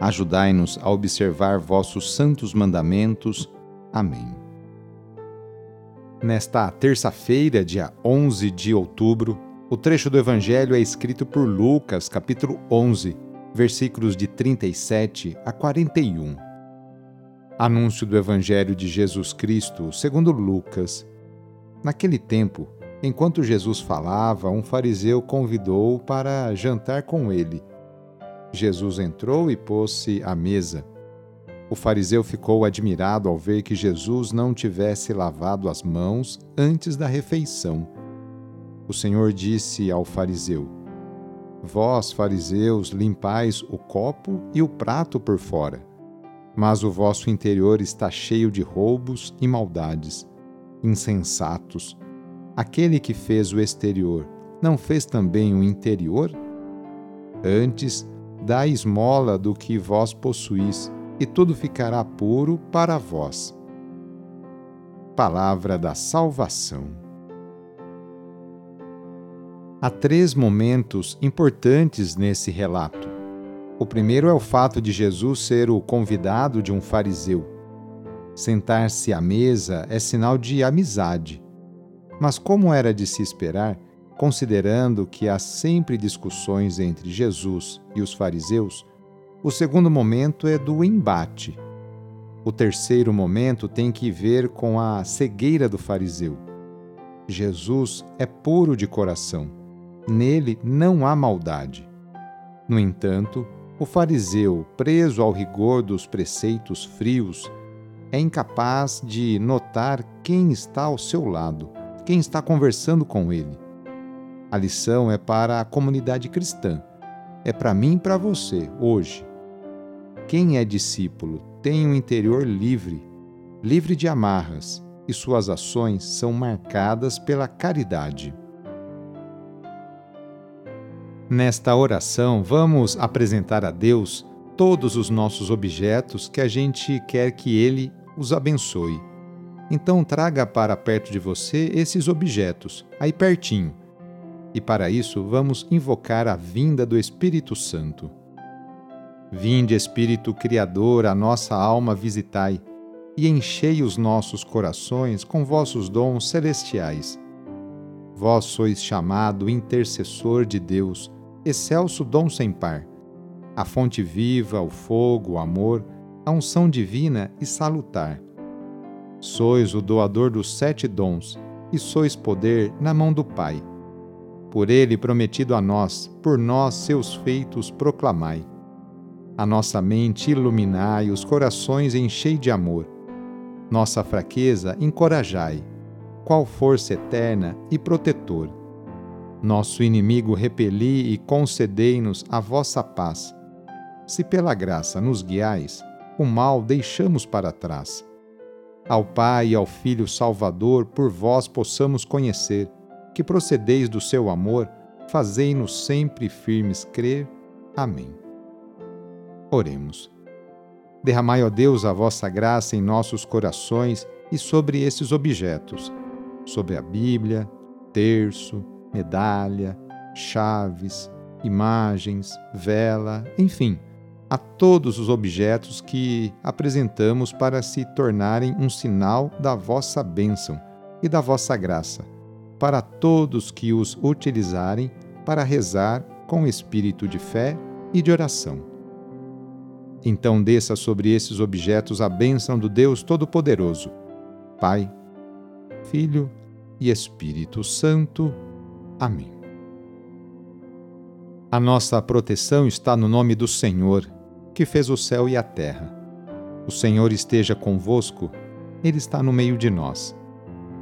Ajudai-nos a observar vossos santos mandamentos. Amém. Nesta terça-feira, dia 11 de outubro, o trecho do Evangelho é escrito por Lucas, capítulo 11, versículos de 37 a 41. Anúncio do Evangelho de Jesus Cristo, segundo Lucas. Naquele tempo, enquanto Jesus falava, um fariseu convidou-o para jantar com ele. Jesus entrou e pôs-se à mesa. O fariseu ficou admirado ao ver que Jesus não tivesse lavado as mãos antes da refeição. O Senhor disse ao fariseu: Vós, fariseus, limpais o copo e o prato por fora, mas o vosso interior está cheio de roubos e maldades. Insensatos! Aquele que fez o exterior não fez também o interior? Antes, dai esmola do que vós possuís, e tudo ficará puro para vós. Palavra da Salvação. Há três momentos importantes nesse relato. O primeiro é o fato de Jesus ser o convidado de um fariseu. Sentar-se à mesa é sinal de amizade. Mas, como era de se esperar, Considerando que há sempre discussões entre Jesus e os fariseus, o segundo momento é do embate. O terceiro momento tem que ver com a cegueira do fariseu. Jesus é puro de coração. Nele não há maldade. No entanto, o fariseu, preso ao rigor dos preceitos frios, é incapaz de notar quem está ao seu lado, quem está conversando com ele. A lição é para a comunidade cristã. É para mim e para você, hoje. Quem é discípulo tem um interior livre, livre de amarras, e suas ações são marcadas pela caridade. Nesta oração, vamos apresentar a Deus todos os nossos objetos que a gente quer que Ele os abençoe. Então, traga para perto de você esses objetos, aí pertinho e para isso vamos invocar a vinda do Espírito Santo. Vinde, Espírito Criador, a nossa alma visitai, e enchei os nossos corações com vossos dons celestiais. Vós sois chamado intercessor de Deus, excelso dom sem par, a fonte viva, o fogo, o amor, a unção divina e salutar. Sois o doador dos sete dons, e sois poder na mão do Pai por ele prometido a nós, por nós seus feitos proclamai. A nossa mente iluminai, os corações enchei de amor. Nossa fraqueza encorajai, qual força eterna e protetor. Nosso inimigo repeli e concedei-nos a vossa paz. Se pela graça nos guiais, o mal deixamos para trás. Ao Pai e ao Filho Salvador, por vós possamos conhecer que procedeis do seu amor, fazei-nos sempre firmes crer. Amém. Oremos. Derramai, ó Deus, a vossa graça em nossos corações e sobre esses objetos, sobre a Bíblia, terço, medalha, chaves, imagens, vela, enfim, a todos os objetos que apresentamos para se tornarem um sinal da vossa bênção e da vossa graça para todos que os utilizarem para rezar com espírito de fé e de oração. Então desça sobre esses objetos a bênção do Deus Todo-Poderoso, Pai, Filho e Espírito Santo. Amém. A nossa proteção está no nome do Senhor, que fez o céu e a terra. O Senhor esteja convosco, Ele está no meio de nós.